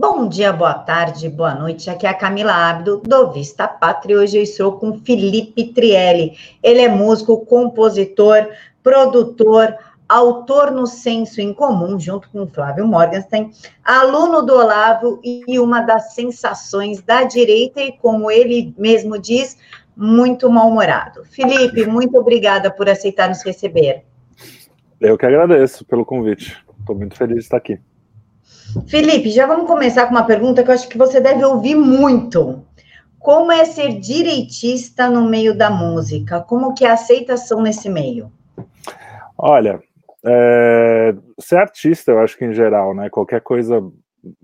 Bom dia, boa tarde, boa noite. Aqui é a Camila Abdo, do Vista Pátria. Hoje eu estou com Felipe Trielli. Ele é músico, compositor, produtor, autor no Senso em Comum, junto com Flávio Morgenstern, aluno do Olavo e uma das sensações da direita e, como ele mesmo diz, muito mal-humorado. Felipe, muito obrigada por aceitar nos receber. Eu que agradeço pelo convite. Estou muito feliz de estar aqui. Felipe, já vamos começar com uma pergunta que eu acho que você deve ouvir muito. Como é ser direitista no meio da música? Como que é a aceitação nesse meio? Olha, é, ser artista, eu acho que em geral, né? Qualquer coisa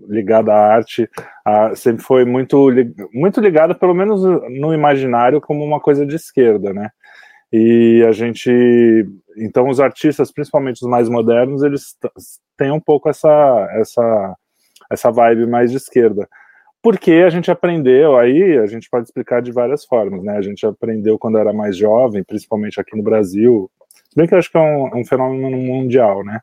ligada à arte a, sempre foi muito, muito ligada, pelo menos no imaginário, como uma coisa de esquerda, né? E a gente, então, os artistas, principalmente os mais modernos, eles têm um pouco essa, essa, essa vibe mais de esquerda. Porque a gente aprendeu, aí a gente pode explicar de várias formas, né? A gente aprendeu quando era mais jovem, principalmente aqui no Brasil, bem que eu acho que é um, um fenômeno mundial, né?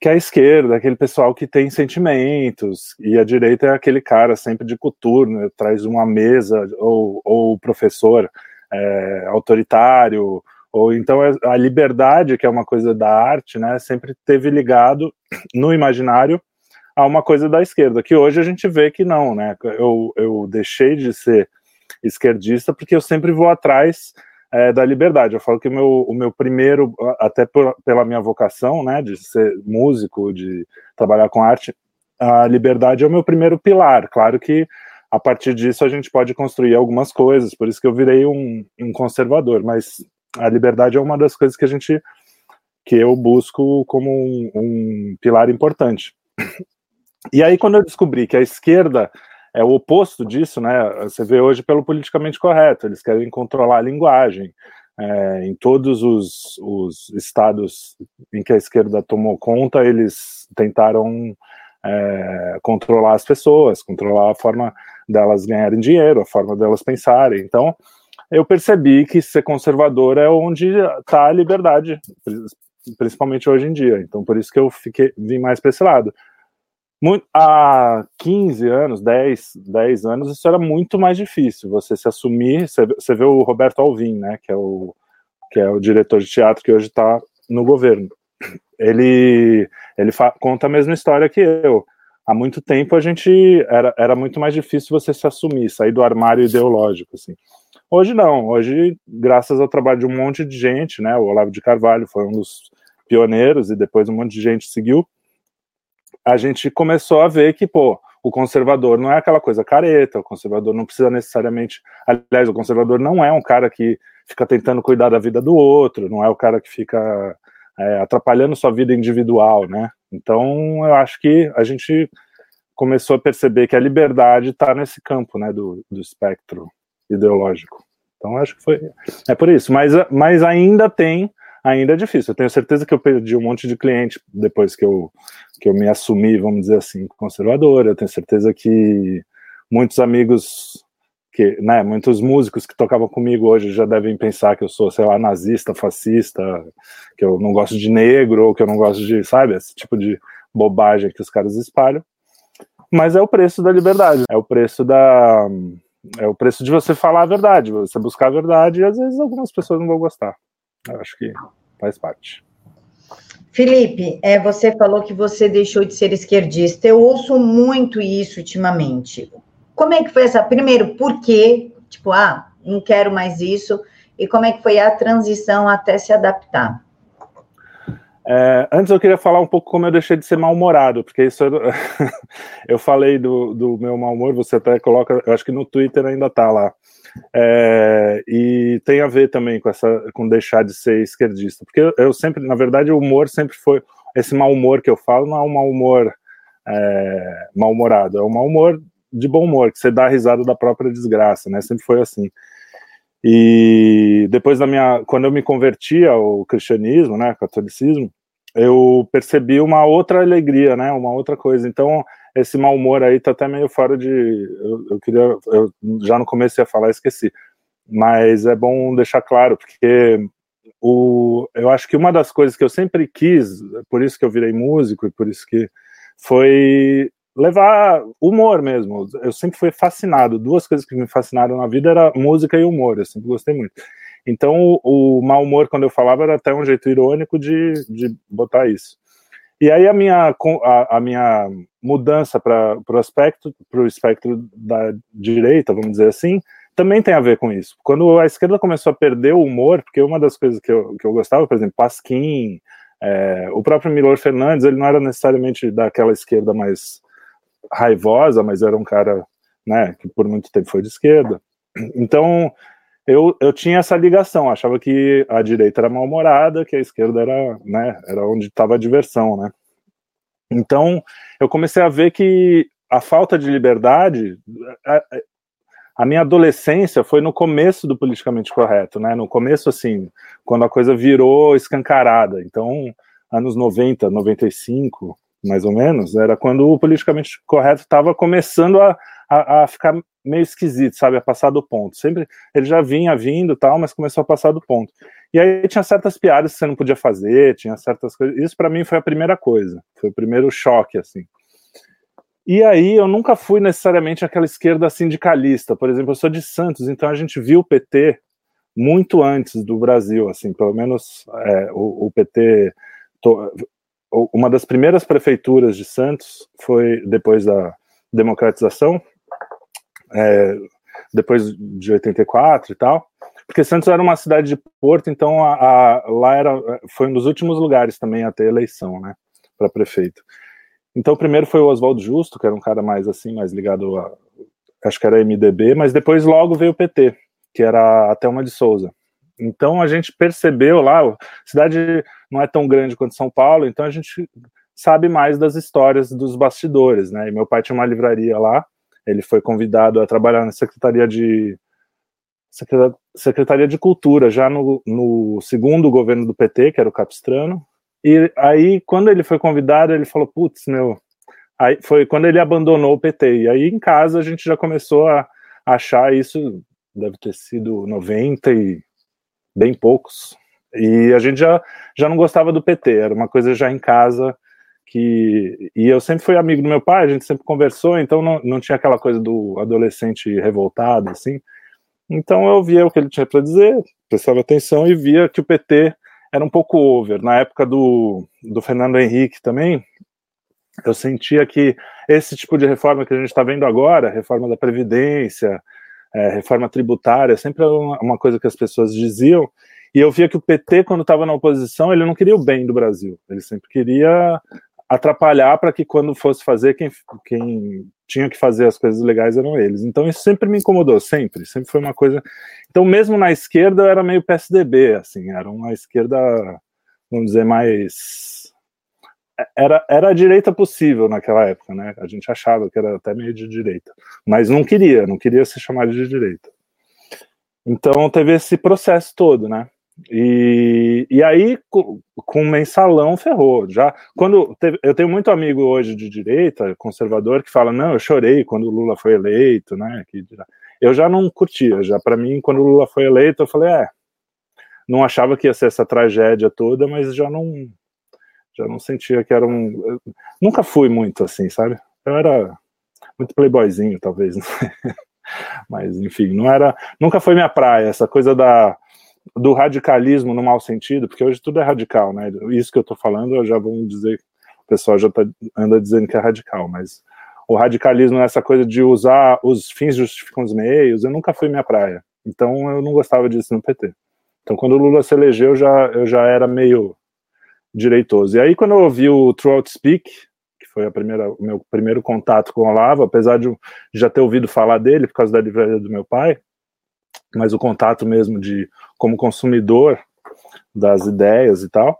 que é a esquerda, aquele pessoal que tem sentimentos, e a direita é aquele cara sempre de coturno, traz uma mesa, ou, ou o professor é, autoritário, ou então é, a liberdade, que é uma coisa da arte, né, sempre teve ligado no imaginário a uma coisa da esquerda, que hoje a gente vê que não, né, eu, eu deixei de ser esquerdista porque eu sempre vou atrás é, da liberdade. Eu falo que o meu, o meu primeiro, até por, pela minha vocação, né, de ser músico, de trabalhar com arte, a liberdade é o meu primeiro pilar. Claro que a partir disso a gente pode construir algumas coisas, por isso que eu virei um, um conservador, mas a liberdade é uma das coisas que a gente que eu busco como um, um pilar importante. E aí quando eu descobri que a esquerda é o oposto disso, né? Você vê hoje pelo politicamente correto, eles querem controlar a linguagem. É, em todos os, os, estados em que a esquerda tomou conta, eles tentaram é, controlar as pessoas, controlar a forma delas ganharem dinheiro, a forma delas pensarem. Então, eu percebi que ser conservador é onde está a liberdade, principalmente hoje em dia. Então, por isso que eu fiquei, vim mais para esse lado. Muito, há 15 anos, 10, 10 anos, isso era muito mais difícil, você se assumir, você, você vê o Roberto Alvim, né, que é o, que é o diretor de teatro que hoje está no governo. Ele, ele conta a mesma história que eu. Há muito tempo a gente era, era muito mais difícil você se assumir, sair do armário ideológico, assim. Hoje não, hoje, graças ao trabalho de um monte de gente, né, o Olavo de Carvalho foi um dos pioneiros e depois um monte de gente seguiu, a gente começou a ver que, pô, o conservador não é aquela coisa careta, o conservador não precisa necessariamente. Aliás, o conservador não é um cara que fica tentando cuidar da vida do outro, não é o cara que fica é, atrapalhando sua vida individual, né? Então, eu acho que a gente começou a perceber que a liberdade está nesse campo, né, do, do espectro ideológico. Então, acho que foi. É por isso. Mas, mas ainda tem ainda é difícil. Eu tenho certeza que eu perdi um monte de cliente depois que eu, que eu me assumi, vamos dizer assim, conservador. Eu tenho certeza que muitos amigos, que, né, muitos músicos que tocavam comigo hoje já devem pensar que eu sou, sei lá, nazista, fascista, que eu não gosto de negro, ou que eu não gosto de, sabe, esse tipo de bobagem que os caras espalham. Mas é o preço da liberdade, é o preço da. É o preço de você falar a verdade, você buscar a verdade, e às vezes algumas pessoas não vão gostar. Eu acho que faz parte. Felipe, é, você falou que você deixou de ser esquerdista. Eu ouço muito isso ultimamente. Como é que foi essa? Primeiro, por quê? Tipo, ah, não quero mais isso. E como é que foi a transição até se adaptar? É, antes eu queria falar um pouco como eu deixei de ser mal-humorado, porque isso eu, eu falei do, do meu mau humor, você até coloca, eu acho que no Twitter ainda tá lá. É, e tem a ver também com essa com deixar de ser esquerdista, porque eu, eu sempre, na verdade, o humor sempre foi esse mau humor que eu falo, não é um mau humor é, mal-humorado, é um mau humor de bom humor, que você dá risada da própria desgraça, né? Sempre foi assim. E depois da minha, quando eu me converti ao cristianismo, né, catolicismo, eu percebi uma outra alegria, né, uma outra coisa. Então, esse mau humor aí tá até meio fora de. Eu, eu queria. Eu já no começo ia falar, esqueci. Mas é bom deixar claro, porque o, eu acho que uma das coisas que eu sempre quis, por isso que eu virei músico e por isso que foi levar humor mesmo. Eu sempre fui fascinado. Duas coisas que me fascinaram na vida era música e humor. Eu sempre gostei muito. Então, o, o mau humor, quando eu falava, era até um jeito irônico de, de botar isso. E aí a minha, a, a minha mudança para o aspecto, para o espectro da direita, vamos dizer assim, também tem a ver com isso. Quando a esquerda começou a perder o humor, porque uma das coisas que eu, que eu gostava, por exemplo, Pasquim, é, o próprio Milor Fernandes, ele não era necessariamente daquela esquerda mais raivosa, mas era um cara né, que por muito tempo foi de esquerda. Então, eu, eu tinha essa ligação, achava que a direita era mal-humorada, que a esquerda era, né, era onde estava a diversão, né? Então, eu comecei a ver que a falta de liberdade, a minha adolescência foi no começo do politicamente correto, né? No começo, assim, quando a coisa virou escancarada. Então, anos 90, 95, mais ou menos, era quando o politicamente correto estava começando a, a, a, ficar meio esquisito, sabe? A passar do ponto. Sempre ele já vinha vindo tal, mas começou a passar do ponto. E aí tinha certas piadas que você não podia fazer, tinha certas coisas. Isso para mim foi a primeira coisa, foi o primeiro choque, assim. E aí eu nunca fui necessariamente aquela esquerda sindicalista. Por exemplo, eu sou de Santos, então a gente viu o PT muito antes do Brasil, assim, pelo menos é, o, o, PT. Uma das primeiras prefeituras de Santos foi depois da democratização, é, depois de 84 e tal, porque Santos era uma cidade de porto, então a, a, lá era, foi um dos últimos lugares também a ter eleição, né, para prefeito. Então, primeiro foi o Oswaldo Justo, que era um cara mais assim, mais ligado a. Acho que era MDB, mas depois logo veio o PT, que era a Thelma de Souza. Então a gente percebeu lá, a cidade não é tão grande quanto São Paulo, então a gente sabe mais das histórias dos bastidores, né? E meu pai tinha uma livraria lá, ele foi convidado a trabalhar na Secretaria de Secretaria de Cultura, já no, no segundo governo do PT, que era o Capistrano, e aí, quando ele foi convidado, ele falou: putz, meu. Aí foi quando ele abandonou o PT. E aí, em casa, a gente já começou a achar isso, deve ter sido 90 e bem poucos. E a gente já, já não gostava do PT, era uma coisa já em casa que. E eu sempre fui amigo do meu pai, a gente sempre conversou, então não, não tinha aquela coisa do adolescente revoltado, assim. Então eu via o que ele tinha para dizer, prestava atenção e via que o PT era um pouco over. Na época do, do Fernando Henrique também, eu sentia que esse tipo de reforma que a gente está vendo agora, reforma da Previdência, é, reforma tributária, sempre uma, coisa que as pessoas diziam, e eu via que o PT, quando estava na oposição, ele não queria o bem do Brasil, ele sempre queria atrapalhar para que quando fosse fazer, quem, quem tinha que fazer as coisas legais eram eles. Então isso sempre me incomodou, sempre, sempre foi uma coisa. Então mesmo na esquerda eu era meio PSDB, assim, era uma esquerda, vamos dizer, mais era, era a direita possível naquela época, né? A gente achava que era até meio de direita, mas não queria, não queria ser chamado de direita. Então teve esse processo todo, né? E, e aí, com, com mensalão, ferrou. Já quando teve, eu tenho muito amigo hoje de direita, conservador, que fala: não, eu chorei quando o Lula foi eleito, né? Que, eu já não curtia. Já para mim, quando o Lula foi eleito, eu falei: é, não achava que ia ser essa tragédia toda, mas já não, já não sentia que era um. nunca fui muito assim, sabe? Eu era muito playboyzinho, talvez. mas enfim, não era, nunca foi minha praia essa coisa da do radicalismo no mau sentido, porque hoje tudo é radical, né? Isso que eu tô falando, eu já vou dizer, o pessoal já tá, anda dizendo que é radical, mas o radicalismo nessa coisa de usar os fins justificam os meios, eu nunca fui minha praia. Então eu não gostava disso no PT. Então quando o Lula se elegeu, eu já, eu já era meio direitoso. E aí quando eu ouvi o Throughout Speak, que foi a primeira, o meu primeiro contato com o Olavo, apesar de já ter ouvido falar dele por causa da livraria do meu pai, mas o contato mesmo de como consumidor das ideias e tal,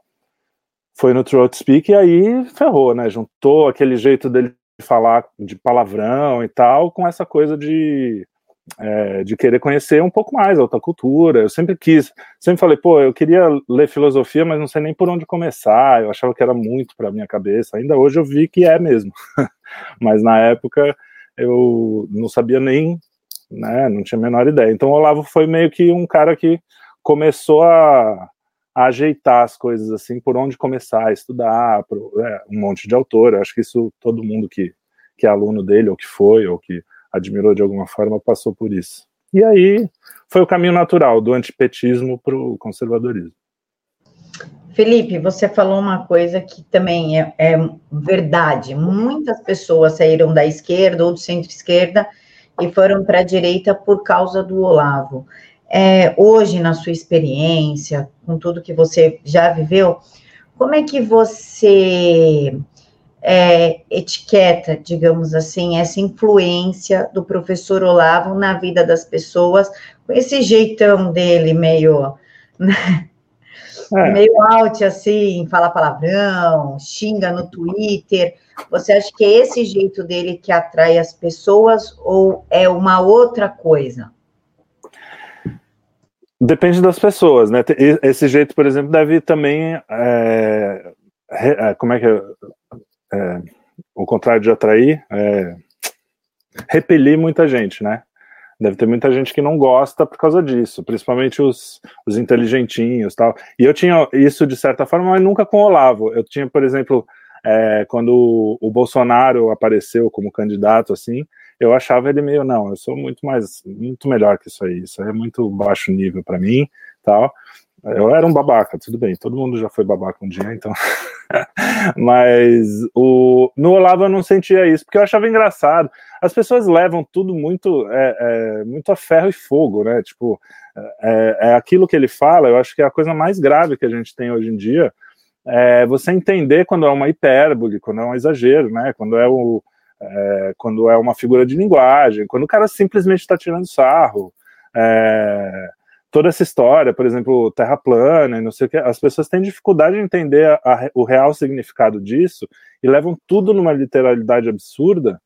foi no Throat Speak e aí ferrou, né? Juntou aquele jeito dele falar de palavrão e tal com essa coisa de é, de querer conhecer um pouco mais a outra cultura. Eu sempre quis, sempre falei, pô, eu queria ler filosofia, mas não sei nem por onde começar. Eu achava que era muito para minha cabeça. Ainda hoje eu vi que é mesmo, mas na época eu não sabia nem né? Não tinha a menor ideia. Então o Olavo foi meio que um cara que começou a, a ajeitar as coisas assim, por onde começar a estudar, é, um monte de autor. Eu acho que isso todo mundo que, que é aluno dele, ou que foi, ou que admirou de alguma forma, passou por isso. E aí foi o caminho natural do antipetismo para o conservadorismo. Felipe, você falou uma coisa que também é, é verdade. Muitas pessoas saíram da esquerda ou do centro-esquerda e foram para a direita por causa do Olavo. É, hoje, na sua experiência, com tudo que você já viveu, como é que você é, etiqueta, digamos assim, essa influência do professor Olavo na vida das pessoas, com esse jeitão dele meio. Né? É. Meio out, assim, fala palavrão, xinga no Twitter. Você acha que é esse jeito dele que atrai as pessoas ou é uma outra coisa? Depende das pessoas, né? Esse jeito, por exemplo, deve também. É, é, como é que é? É? O contrário de atrair, é, repelir muita gente, né? Deve ter muita gente que não gosta por causa disso, principalmente os, os inteligentinhos tal. E eu tinha isso de certa forma, mas nunca com o Olavo. Eu tinha, por exemplo, é, quando o, o, Bolsonaro apareceu como candidato, assim, eu achava ele meio, não, eu sou muito mais, muito melhor que isso aí, isso aí é muito baixo nível para mim, tal. Eu era um babaca, tudo bem, todo mundo já foi babaca um dia, então. Mas o, no Olavo eu não sentia isso, porque eu achava engraçado. As pessoas levam tudo muito, é, é, muito a ferro e fogo, né? Tipo, é, é, aquilo que ele fala, eu acho que é a coisa mais grave que a gente tem hoje em dia. É você entender quando é uma hipérbole, quando é um exagero, né? Quando é, o, é, quando é uma figura de linguagem, quando o cara simplesmente está tirando sarro. É, toda essa história, por exemplo, terra plana e não sei o que, as pessoas têm dificuldade de entender a, a, o real significado disso e levam tudo numa literalidade absurda.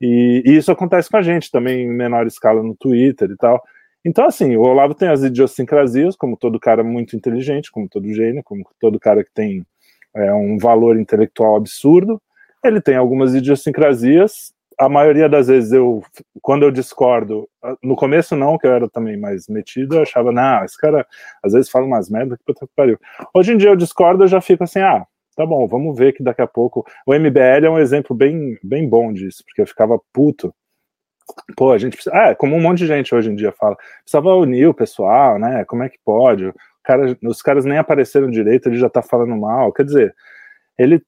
E, e, isso acontece com a gente também em menor escala no Twitter e tal. Então, assim, o Olavo tem as idiosincrasias, como todo cara muito inteligente, como todo gênio, como todo cara que tem é, um valor intelectual absurdo. Ele tem algumas idiosincrasias a maioria das vezes eu, quando eu discordo, no começo não, que eu era também mais metido, eu achava, não, esse cara às vezes fala umas merdas que puta que pariu. Hoje em dia eu discordo, eu já fico assim, ah, tá bom, vamos ver que daqui a pouco. O MBL é um exemplo bem, bem bom disso, porque eu ficava puto. Pô, a gente precisa. Ah, como um monte de gente hoje em dia fala, precisava unir o pessoal, né? Como é que pode? Cara, os caras nem apareceram direito, ele já tá falando mal. Quer dizer, ele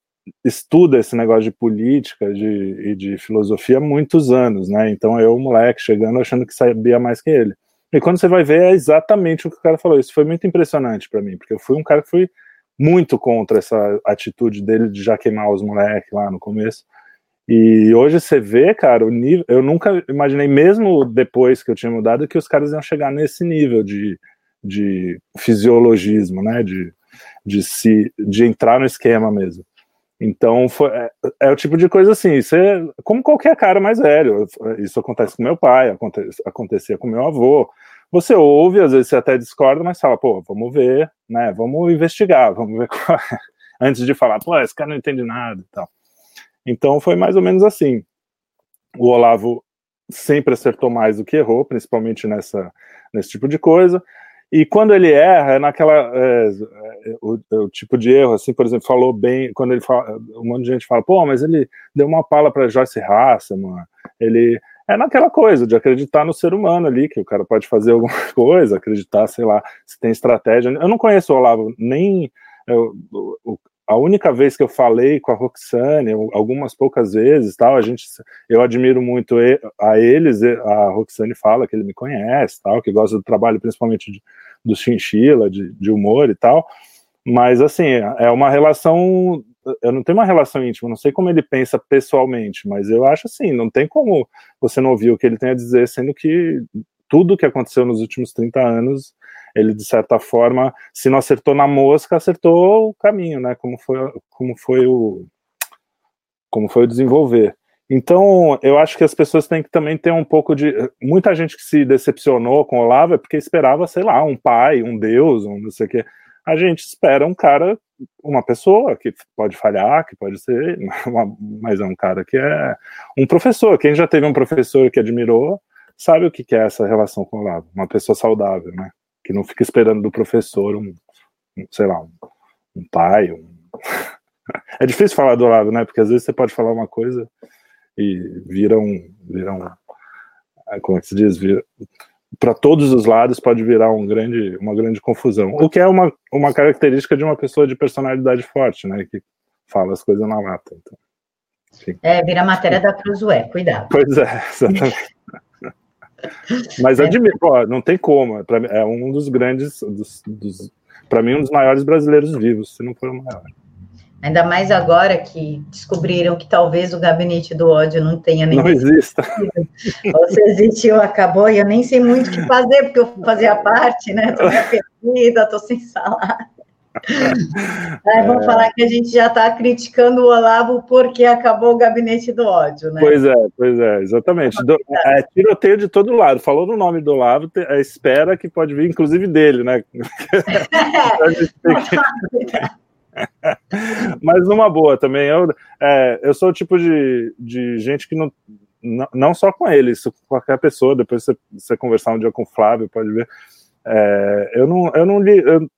estuda esse negócio de política de, e de filosofia há muitos anos, né? Então eu, moleque, chegando achando que sabia mais que ele. E quando você vai ver, é exatamente o que o cara falou. Isso foi muito impressionante para mim, porque eu fui um cara que fui muito contra essa atitude dele de já queimar os moleques lá no começo. E hoje você vê, cara, o nível. Eu nunca imaginei, mesmo depois que eu tinha mudado, que os caras iam chegar nesse nível de, de fisiologismo, né? De, de, se, de entrar no esquema mesmo. Então, foi, é, é, o tipo de coisa assim, isso é como qualquer cara mais velho. Isso acontece com meu pai, acontecia com meu avô. Você ouve, às vezes você até discorda, mas fala, pô, vamos ver, né? Vamos investigar, vamos ver qual é. Antes de falar, pô, esse cara não entende nada e tal. Então foi mais ou menos assim. O Olavo sempre acertou mais do que errou, principalmente nessa, nesse tipo de coisa. E quando ele erra, é naquela. É, é, o, é o, tipo de erro, assim, por exemplo, falou bem. Quando ele fala. Um monte de gente fala, pô, mas ele deu uma pala para Joyce mano. Ele. É naquela coisa de acreditar no ser humano ali, que o cara pode fazer alguma coisa, acreditar, sei lá, se tem estratégia. Eu não conheço o Olavo, nem. Eu, a única vez que eu falei com a Roxane, algumas poucas vezes, tal, a gente, eu admiro muito a eles, a Roxane fala que ele me conhece, tal, que gosta do trabalho principalmente de, do chinchila, de, de humor e tal, mas assim, é uma relação, eu não tenho uma relação íntima, não sei como ele pensa pessoalmente, mas eu acho assim, não tem como você não ouvir o que ele tem a dizer, sendo que tudo que aconteceu nos últimos 30 anos ele de certa forma, se não acertou na mosca, acertou o caminho, né? Como foi, como foi o como foi o desenvolver. Então, eu acho que as pessoas têm que também ter um pouco de. Muita gente que se decepcionou com o Olavo é porque esperava, sei lá, um pai, um deus, um não sei o quê. A gente espera um cara, uma pessoa que pode falhar, que pode ser, uma, mas é um cara que é um professor. Quem já teve um professor que admirou sabe o que é essa relação com o Olavo, uma pessoa saudável, né? Que não fica esperando do professor um, um sei lá, um, um pai. Um... é difícil falar do lado, né? Porque às vezes você pode falar uma coisa e viram, viram é, como é que se diz, para todos os lados pode virar um grande, uma grande confusão. O que é uma, uma característica de uma pessoa de personalidade forte, né? Que fala as coisas na lata. Então, enfim. É, vira matéria da Cruzoé, cuidado. Pois é, exatamente. Mas é. admiro, não tem como. É um dos grandes, dos, dos para mim, um dos maiores brasileiros vivos, se não for o maior. Ainda mais agora que descobriram que talvez o gabinete do ódio não tenha nem. Não exista. Ou se existiu, acabou, e eu nem sei muito o que fazer, porque eu fazia parte, né? Estou perdida, estou sem salário. Aí vamos é... falar que a gente já está criticando o Olavo porque acabou o gabinete do ódio, né? Pois é, pois é, exatamente. Do, é, tiroteio de todo lado. Falou no nome do Olavo, é, espera que pode vir, inclusive dele, né? Mas numa boa também. Eu, é, eu sou o tipo de, de gente que não, não, não só com ele, isso com qualquer pessoa. Depois você, você conversar um dia com o Flávio, pode ver. É, eu não, eu não li. Eu,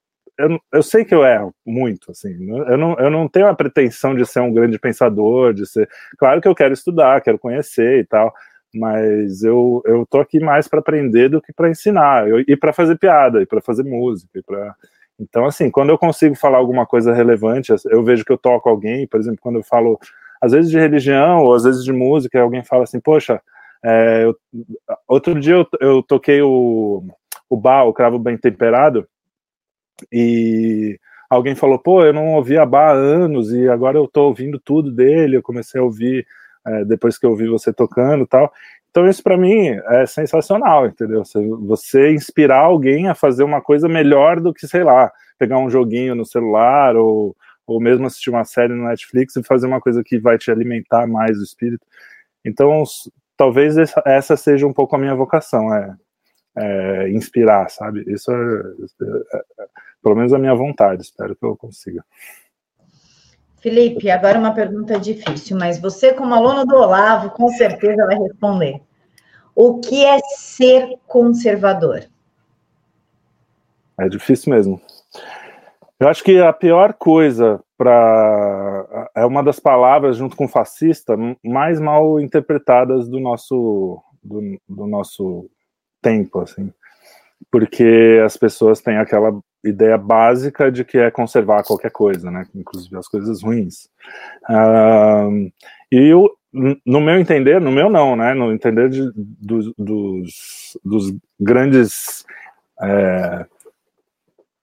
eu, eu, sei que eu erro muito, assim, eu não, eu não tenho a pretensão de ser um grande pensador, de ser. Claro que eu quero estudar, quero conhecer e tal, mas eu, eu tô aqui mais para aprender do que para ensinar, eu, e para fazer piada, e para fazer música, e para. Então, assim, quando eu consigo falar alguma coisa relevante, eu vejo que eu toco alguém, por exemplo, quando eu falo, às vezes de religião, ou às vezes de música, alguém fala assim, poxa, é, eu, outro dia eu, eu toquei o, o bar, o cravo bem temperado, e alguém falou, pô, eu não ouvia Bá há anos e agora eu tô ouvindo tudo dele, eu comecei a ouvir é, depois que eu ouvi você tocando tal. Então isso para mim é sensacional, entendeu? Você, inspirar alguém a fazer uma coisa melhor do que, sei lá, pegar um joguinho no celular ou, ou mesmo assistir uma série no Netflix e fazer uma coisa que vai te alimentar mais o espírito. Então, talvez essa, essa seja um pouco a minha vocação, é, é inspirar, sabe? Isso é, é, é pelo menos a minha vontade, espero que eu consiga. Felipe, agora uma pergunta difícil, mas você, como aluno do Olavo, com certeza vai responder. O que é ser conservador? É difícil mesmo. Eu acho que a pior coisa para é uma das palavras junto com fascista mais mal interpretadas do nosso do, do nosso tempo, assim, porque as pessoas têm aquela ideia básica de que é conservar qualquer coisa, né? Inclusive as coisas ruins. Uh, e eu, no meu entender, no meu não, né? No entender de, do, dos, dos, grandes é,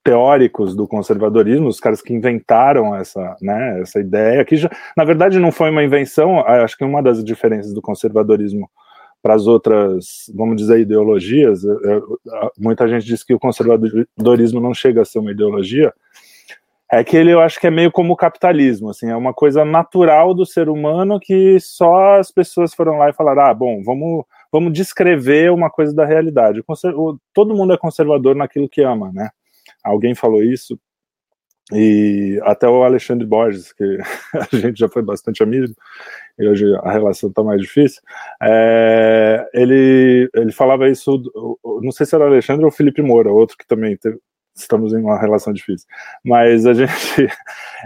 teóricos do conservadorismo, os caras que inventaram essa, né, essa ideia, que já, na verdade não foi uma invenção, acho que uma das diferenças do conservadorismo para as outras, vamos dizer, ideologias, muita gente diz que o conservadorismo não chega a ser uma ideologia, é que ele eu acho que é meio como o capitalismo, assim, é uma coisa natural do ser humano que só as pessoas foram lá e falaram, ah, bom, vamos, vamos descrever uma coisa da realidade. Todo mundo é conservador naquilo que ama, né? Alguém falou isso, e até o Alexandre Borges, que a gente já foi bastante amigo, e hoje a relação está mais difícil, é, ele, ele falava isso, não sei se era Alexandre ou Felipe Moura, outro que também teve, estamos em uma relação difícil, mas a gente,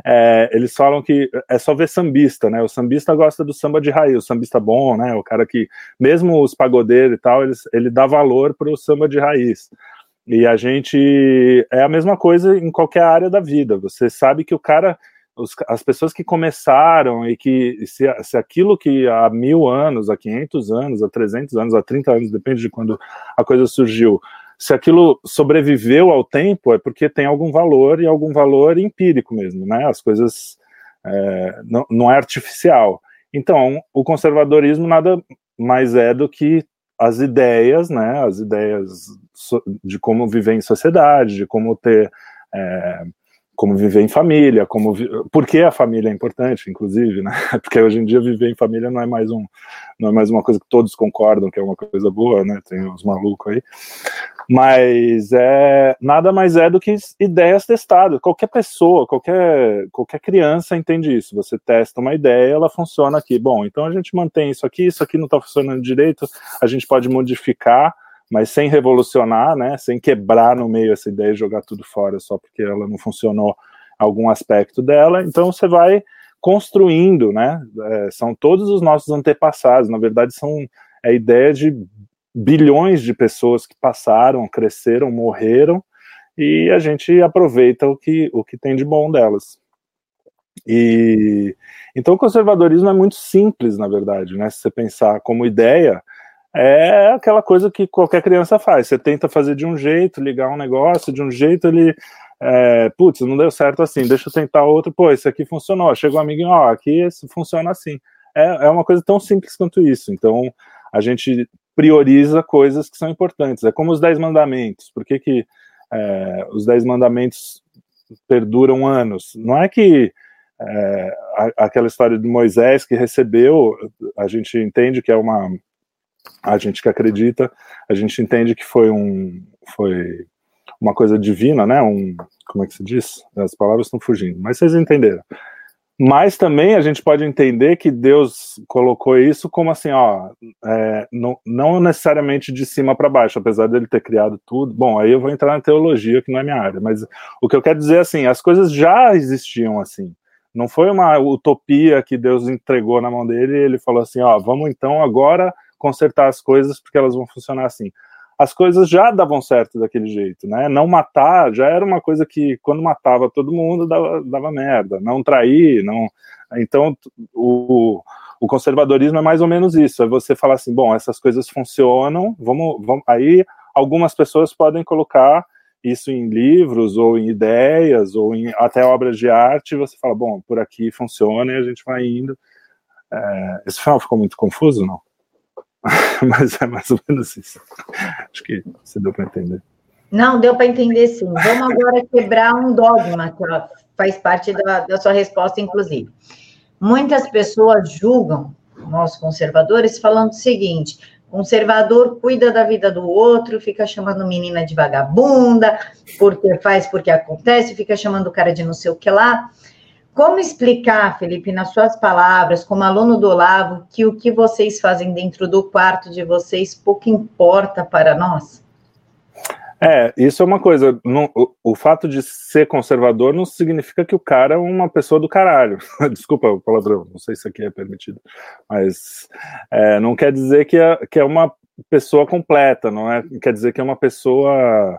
é, eles falam que é só ver sambista, né, o sambista gosta do samba de raiz, o sambista bom, né, o cara que, mesmo os pagodeiros e tal, eles, ele dá valor para o samba de raiz, e a gente é a mesma coisa em qualquer área da vida. Você sabe que o cara, os, as pessoas que começaram e que se, se aquilo que há mil anos, há 500 anos, há 300 anos, há 30 anos, depende de quando a coisa surgiu, se aquilo sobreviveu ao tempo, é porque tem algum valor e algum valor empírico mesmo, né? As coisas é, não, não é artificial. Então, o conservadorismo nada mais é do que as ideias, né, as ideias de como viver em sociedade, de como ter, é, como viver em família, como por que a família é importante, inclusive, né, porque hoje em dia viver em família não é mais um, não é mais uma coisa que todos concordam que é uma coisa boa, né, tem uns malucos aí, mas é nada mais é do que ideias testadas. Qualquer pessoa, qualquer qualquer criança entende isso. Você testa uma ideia, ela funciona aqui. Bom, então a gente mantém isso aqui, isso aqui não está funcionando direito, a gente pode modificar, mas sem revolucionar, né? Sem quebrar no meio essa ideia e jogar tudo fora só porque ela não funcionou algum aspecto dela. Então você vai construindo, né? É, são todos os nossos antepassados, na verdade, são a ideia de bilhões de pessoas que passaram, cresceram, morreram, e a gente aproveita o que, o que tem de bom delas. E então o conservadorismo é muito simples, na verdade, né? Se você pensar como ideia, é aquela coisa que qualquer criança faz. Você tenta fazer de um jeito, ligar um negócio de um jeito, ele é, putz, não deu certo assim, deixa eu tentar outro, pô, esse aqui funcionou. Chega um amiguinho, ó, aqui esse funciona assim. É, é uma coisa tão simples quanto isso. Então, a gente prioriza coisas que são importantes. É como os Dez Mandamentos. Por que, que é, os Dez Mandamentos perduram anos? Não é que é, aquela história de Moisés que recebeu, a gente entende que é uma. A gente que acredita, a gente entende que foi um. Foi uma coisa divina, né? Um, como é que se diz? As palavras estão fugindo, mas vocês entenderam. Mas também a gente pode entender que Deus colocou isso como assim, ó, é, não, não, necessariamente de cima para baixo, apesar dele ter criado tudo. Bom, aí eu vou entrar na teologia, que não é minha área, mas o que eu quero dizer é assim, as coisas já existiam assim. Não foi uma utopia que Deus entregou na mão dele e ele falou assim, ó, vamos então agora consertar as coisas porque elas vão funcionar assim as coisas já davam certo daquele jeito, né? Não matar já era uma coisa que, quando matava todo mundo, dava, dava merda. Não trair, não. Então, o, o conservadorismo é mais ou menos isso: é você falar assim, bom, essas coisas funcionam, vamos, vamos. Aí, algumas pessoas podem colocar isso em livros, ou em ideias, ou em até obras de arte, você fala, bom, por aqui funciona e a gente vai indo. É, esse final ficou muito confuso, não? Mas é mais ou menos isso. Acho que você deu para entender. Não, deu para entender sim. Vamos agora quebrar um dogma, que faz parte da, da sua resposta, inclusive. Muitas pessoas julgam nós conservadores falando o seguinte: conservador cuida da vida do outro, fica chamando menina de vagabunda, porque faz porque acontece, fica chamando o cara de não sei o que lá. Como explicar, Felipe, nas suas palavras, como aluno do Olavo, que o que vocês fazem dentro do quarto de vocês pouco importa para nós? É, isso é uma coisa. O, o, fato de ser conservador não significa que o cara é uma pessoa do caralho. Desculpa o palavrão, não sei se aqui é permitido. Mas é, não quer dizer que é, que é uma pessoa completa, não é? Quer dizer que é uma pessoa.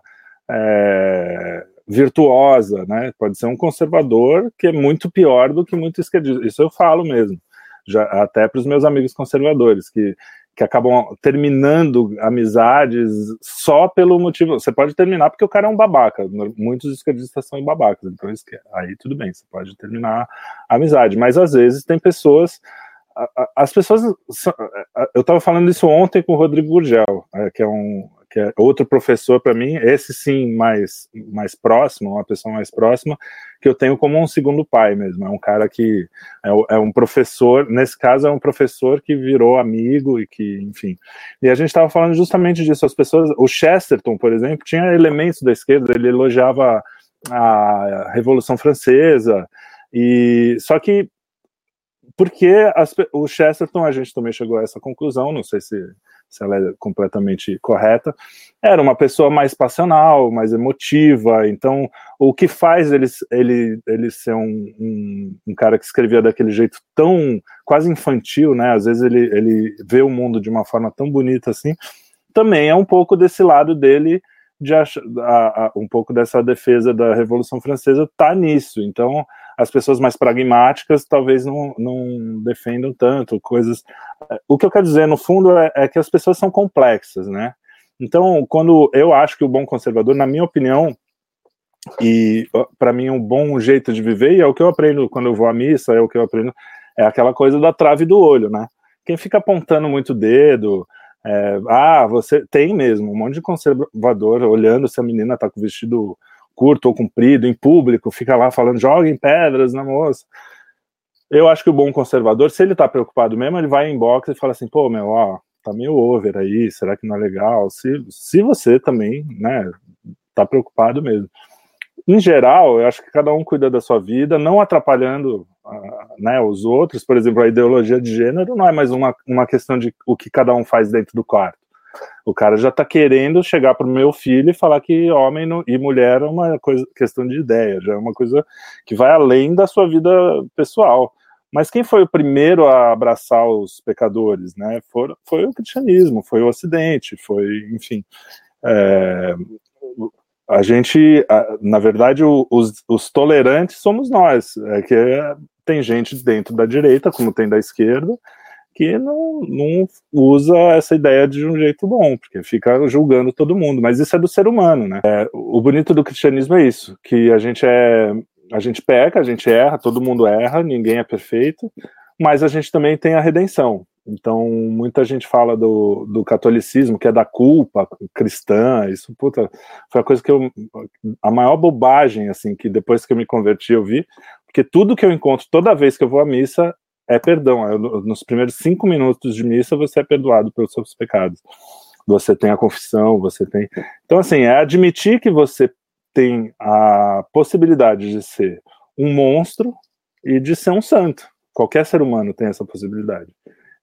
É, virtuosa, né? Pode ser um conservador que é muito pior do que muito esquerdista. Isso eu falo mesmo, já até para os meus amigos conservadores que que acabam terminando amizades só pelo motivo. Você pode terminar porque o cara é um babaca. Muitos esquerdistas são babacas, então aí tudo bem, você pode terminar a amizade. Mas às vezes tem pessoas. As pessoas. Eu estava falando isso ontem com o Rodrigo Gurgel, é, que é um, que é outro professor para mim, esse sim mais mais próximo, uma pessoa mais próxima, que eu tenho como um segundo pai mesmo. É um cara que é, é, um professor, nesse caso é um professor que virou amigo e que, enfim. E a gente estava falando justamente disso. As pessoas, o Chesterton, por exemplo, tinha elementos da esquerda. Ele elogiava a Revolução Francesa e só que porque as, o Chesterton, a gente também chegou a essa conclusão, não sei se se ela é completamente correta, era uma pessoa mais passional, mais emotiva, então o que faz ele, ele, ele ser um, um, um, cara que escrevia daquele jeito tão quase infantil, né, às vezes ele, ele vê o mundo de uma forma tão bonita assim, também é um pouco desse lado dele de a, a, um pouco dessa defesa da Revolução Francesa tá nisso, então as pessoas mais pragmáticas talvez não, não defendam tanto coisas. O que eu quero dizer, no fundo, é, é que as pessoas são complexas, né? Então, quando eu acho que o bom conservador, na minha opinião, e para mim um bom jeito de viver, e é o que eu aprendo quando eu vou à missa, é o que eu aprendo, é aquela coisa da trave do olho, né? Quem fica apontando muito o dedo, é, ah, você tem mesmo um monte de conservador olhando se a menina tá com vestido curto ou comprido, em público, fica lá falando, joguem pedras na moça. Eu acho que o bom conservador, se ele tá preocupado mesmo, ele vai em box e fala assim, pô, meu, ó, tá meio over aí, será que não é legal? Se, se você também, né, tá preocupado mesmo. Em geral, eu acho que cada um cuida da sua vida, não atrapalhando uh, né, os outros. Por exemplo, a ideologia de gênero não é mais uma, uma questão de o que cada um faz dentro do quarto. O cara já está querendo chegar para o meu filho e falar que homem e mulher é uma coisa, questão de ideia, já é uma coisa que vai além da sua vida pessoal. Mas quem foi o primeiro a abraçar os pecadores, né? Foi, foi o cristianismo, foi o Ocidente, foi, enfim. É, a gente, na verdade, os, os, tolerantes somos nós, é que tem gente dentro da direita, como tem da esquerda, que não, não usa essa ideia de um jeito bom, porque fica julgando todo mundo. Mas isso é do ser humano, né? É, o bonito do cristianismo é isso, que a gente é a gente peca, a gente erra, todo mundo erra, ninguém é perfeito, mas a gente também tem a redenção. Então, muita gente fala do, do catolicismo, que é da culpa cristã, isso, puta, foi a coisa que eu, a maior bobagem, assim, que depois que eu me converti eu vi, porque tudo que eu encontro toda vez que eu vou à missa é perdão. Nos primeiros cinco minutos de missa você é perdoado pelos seus pecados. Você tem a confissão, você tem. Então, assim, é admitir que você tem a possibilidade de ser um monstro e de ser um santo. Qualquer ser humano tem essa possibilidade.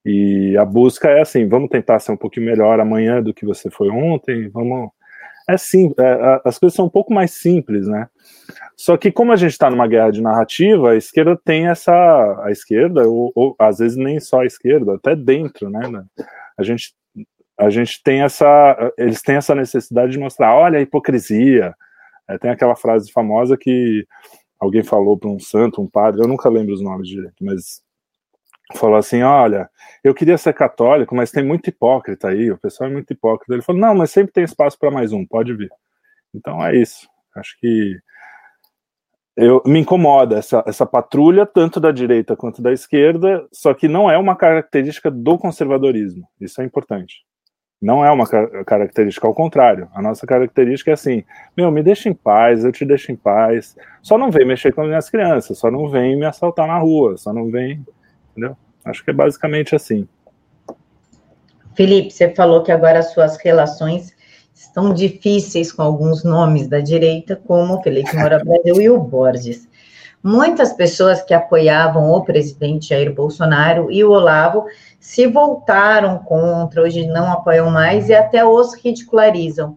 E a busca é assim: vamos tentar ser um pouquinho melhor amanhã do que você foi ontem, vamos é sim, é, as coisas são um pouco mais simples, né? Só que como a gente está numa guerra de narrativa, a esquerda tem essa, a esquerda, ou, ou, às vezes nem só a esquerda, até dentro, né? A gente, a gente tem essa, eles têm essa necessidade de mostrar, olha a hipocrisia. É, tem aquela frase famosa que alguém falou para um santo, um padre, eu nunca lembro os nomes direito, mas falou assim: Olha, eu queria ser católico, mas tem muito hipócrita aí, o pessoal é muito hipócrita. Ele falou: Não, mas sempre tem espaço para mais um, pode vir. Então é isso. Acho que eu, me incomoda essa, essa patrulha, tanto da direita quanto da esquerda, só que não é uma característica do conservadorismo. Isso é importante. Não é uma característica, ao contrário. A nossa característica é assim: meu, me deixa em paz, eu te deixo em paz. Só não vem mexer com as minhas crianças, só não vem me assaltar na rua, só não vem entendeu? Acho que é basicamente assim. Felipe, você falou que agora as suas relações estão difíceis com alguns nomes da direita, como Felipe Moura Brasil e o Borges. Muitas pessoas que apoiavam o presidente Jair Bolsonaro e o Olavo se voltaram contra, hoje não apoiam mais e até os ridicularizam.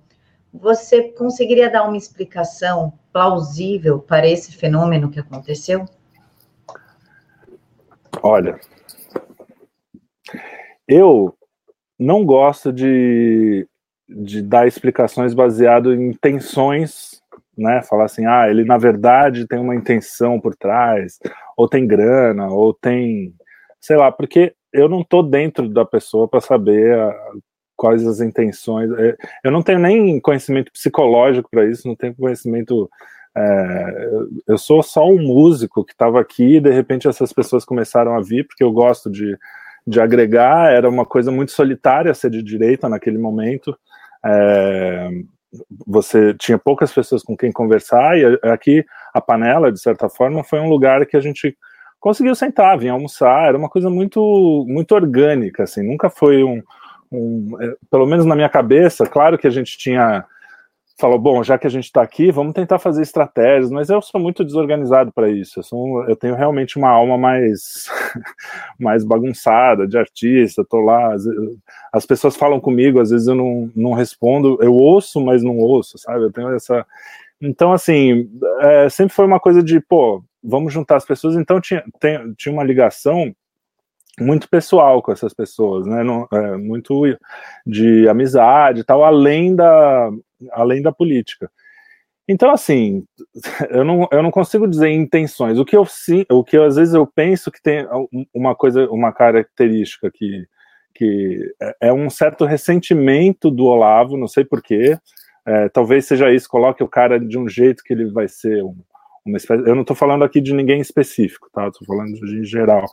Você conseguiria dar uma explicação plausível para esse fenômeno que aconteceu? Olha, eu não gosto de, de dar explicações baseado em intenções, né? Falar assim, ah, ele na verdade tem uma intenção por trás, ou tem grana, ou tem, sei lá, porque eu não tô dentro da pessoa para saber a, quais as intenções. É, eu não tenho nem conhecimento psicológico para isso, não tenho conhecimento é, eu sou só um músico que estava aqui e de repente essas pessoas começaram a vir, porque eu gosto de, de agregar, era uma coisa muito solitária ser de direita naquele momento. É, você tinha poucas pessoas com quem conversar, e aqui a panela, de certa forma, foi um lugar que a gente conseguiu sentar, vir almoçar, era uma coisa muito, muito orgânica, assim, nunca foi um, um é, pelo menos na minha cabeça, claro que a gente tinha falou, bom, já que a gente está aqui, vamos tentar fazer estratégias, mas eu sou muito desorganizado para isso, eu, sou, eu, tenho realmente uma alma mais, mais bagunçada, de artista, estou lá, as pessoas falam comigo, às vezes eu não, não respondo, eu ouço, mas não ouço, sabe, eu tenho essa... Então, assim, é, sempre foi uma coisa de, pô, vamos juntar as pessoas, então tinha, tem, tinha uma ligação muito pessoal com essas pessoas, né? Não, é, muito de amizade e tal, além da, além da política. Então, assim, eu não, eu não consigo dizer intenções. O que eu sim, o que às vezes eu penso que tem uma coisa, uma característica que, que é, é um certo ressentimento do Olavo, não sei porquê. É, talvez seja isso, coloque o cara de um jeito que ele vai ser um, uma espécie. Eu não estou falando aqui de ninguém específico, tá? Estou falando de geral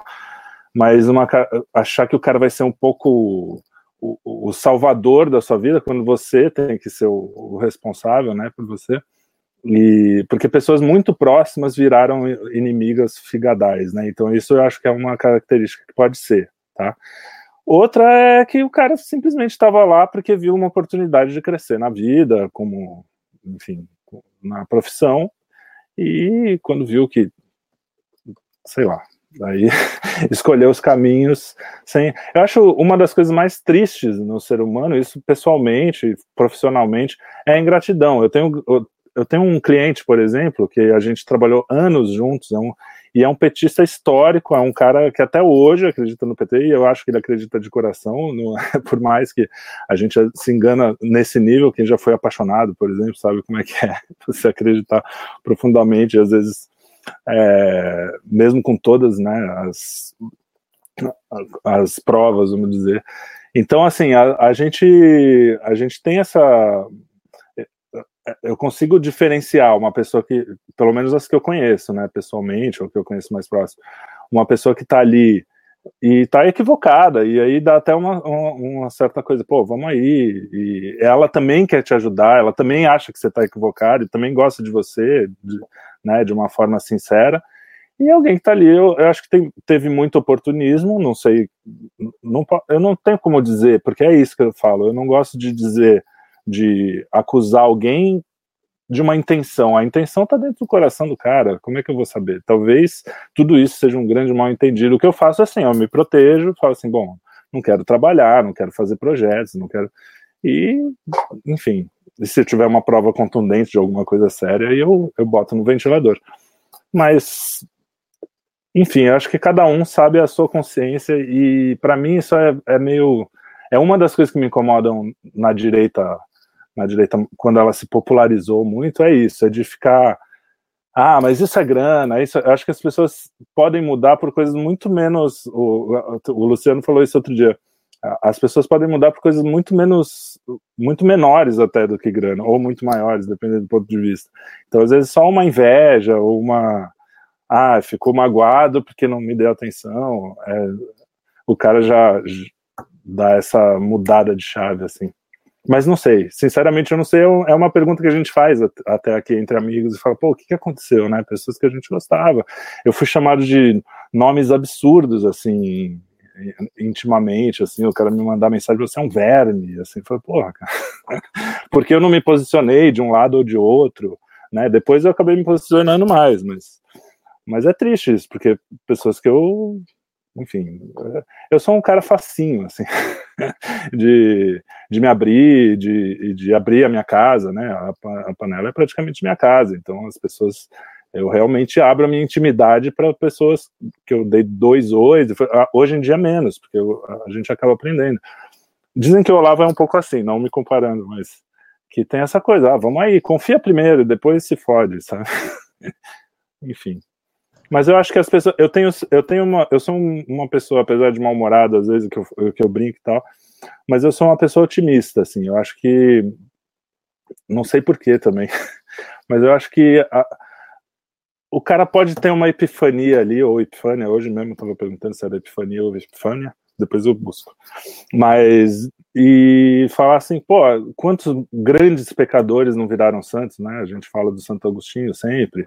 mas uma, achar que o cara vai ser um pouco o, o, salvador da sua vida quando você tem que ser o, o, responsável, né, por você. E porque pessoas muito próximas viraram inimigas figadais, né? Então isso eu acho que é uma característica que pode ser, tá? Outra é que o cara simplesmente estava lá porque viu uma oportunidade de crescer na vida, como, enfim, na profissão, e quando viu que, sei lá, Aí escolher os caminhos sem. Eu acho uma das coisas mais tristes no ser humano, isso pessoalmente, profissionalmente, é a ingratidão. Eu tenho, eu, tenho um cliente, por exemplo, que a gente trabalhou anos juntos, é um, e é um petista histórico, é um cara que até hoje acredita no PT, e eu acho que ele acredita de coração, no, por mais que a gente se engana nesse nível, quem já foi apaixonado, por exemplo, sabe como é que é você acreditar profundamente, às vezes, é, mesmo com todas né, as, as provas, vamos dizer. Então, assim, a, a gente, a gente tem essa eu consigo diferenciar uma pessoa que, pelo menos as que eu conheço, né, pessoalmente, ou que eu conheço mais próximo, uma pessoa que está ali e está equivocada, e aí dá até uma, uma, uma, certa coisa, pô, vamos aí, e ela também quer te ajudar, ela também acha que você está equivocado, e também gosta de você, de, né, de uma forma sincera, e alguém que está ali, eu, eu, acho que tem, teve muito oportunismo, não sei, não, eu não tenho como dizer, porque é isso que eu falo, eu não gosto de dizer de acusar alguém de uma intenção. A intenção está dentro do coração do cara. Como é que eu vou saber? Talvez tudo isso seja um grande mal entendido. O que eu faço é assim, eu me protejo, falo assim, bom, não quero trabalhar, não quero fazer projetos, não quero. E, enfim, se tiver uma prova contundente de alguma coisa séria, aí eu, eu boto no ventilador. Mas, enfim, eu acho que cada um sabe a sua consciência, e para mim isso é, é meio. É uma das coisas que me incomodam na direita na direita, quando ela se popularizou muito, é isso, é de ficar. Ah, mas isso é grana. Isso, acho que as pessoas podem mudar por coisas muito menos. O, o Luciano falou isso outro dia. As pessoas podem mudar por coisas muito menos, muito menores até do que grana, ou muito maiores, dependendo do ponto de vista. Então, às vezes, só uma inveja, ou uma. Ah, ficou magoado porque não me deu atenção. É, o cara já dá essa mudada de chave, assim. Mas não sei, sinceramente eu não sei, é, é uma pergunta que a gente faz até aqui entre amigos e fala, pô, o que, aconteceu, né? Pessoas que a gente gostava. Eu fui chamado de nomes absurdos, assim, intimamente, assim, o cara me mandar mensagem, você é um verme, assim, foi porra, cara. Porque eu não me posicionei de um lado ou de outro, né? Depois eu acabei me posicionando mais, mas, mas é triste isso, porque pessoas que eu enfim, eu sou um cara facinho, assim, de, de me abrir, de, de abrir a minha casa, né? A, a, panela é praticamente minha casa, então as pessoas, eu realmente abro a minha intimidade para pessoas que eu dei dois ois, ah, hoje em dia menos, porque eu, a gente acaba aprendendo. Dizem que o Olavo é um pouco assim, não me comparando, mas que tem essa coisa, ah, vamos aí, confia primeiro, depois se fode, sabe? Enfim. Mas eu acho que as pessoas. Eu tenho, eu tenho uma. Eu sou uma pessoa, apesar de mal-humorada, às vezes, que eu, que eu brinco e tal, mas eu sou uma pessoa otimista, assim. Eu acho que. Não sei porquê também, mas eu acho que. A, o cara pode ter uma epifania ali, ou epifânia, hoje mesmo estava perguntando se era epifania ou epifânia, depois eu busco. Mas, e falar assim, pô, quantos grandes pecadores não viraram santos, né? A gente fala do Santo Agostinho sempre,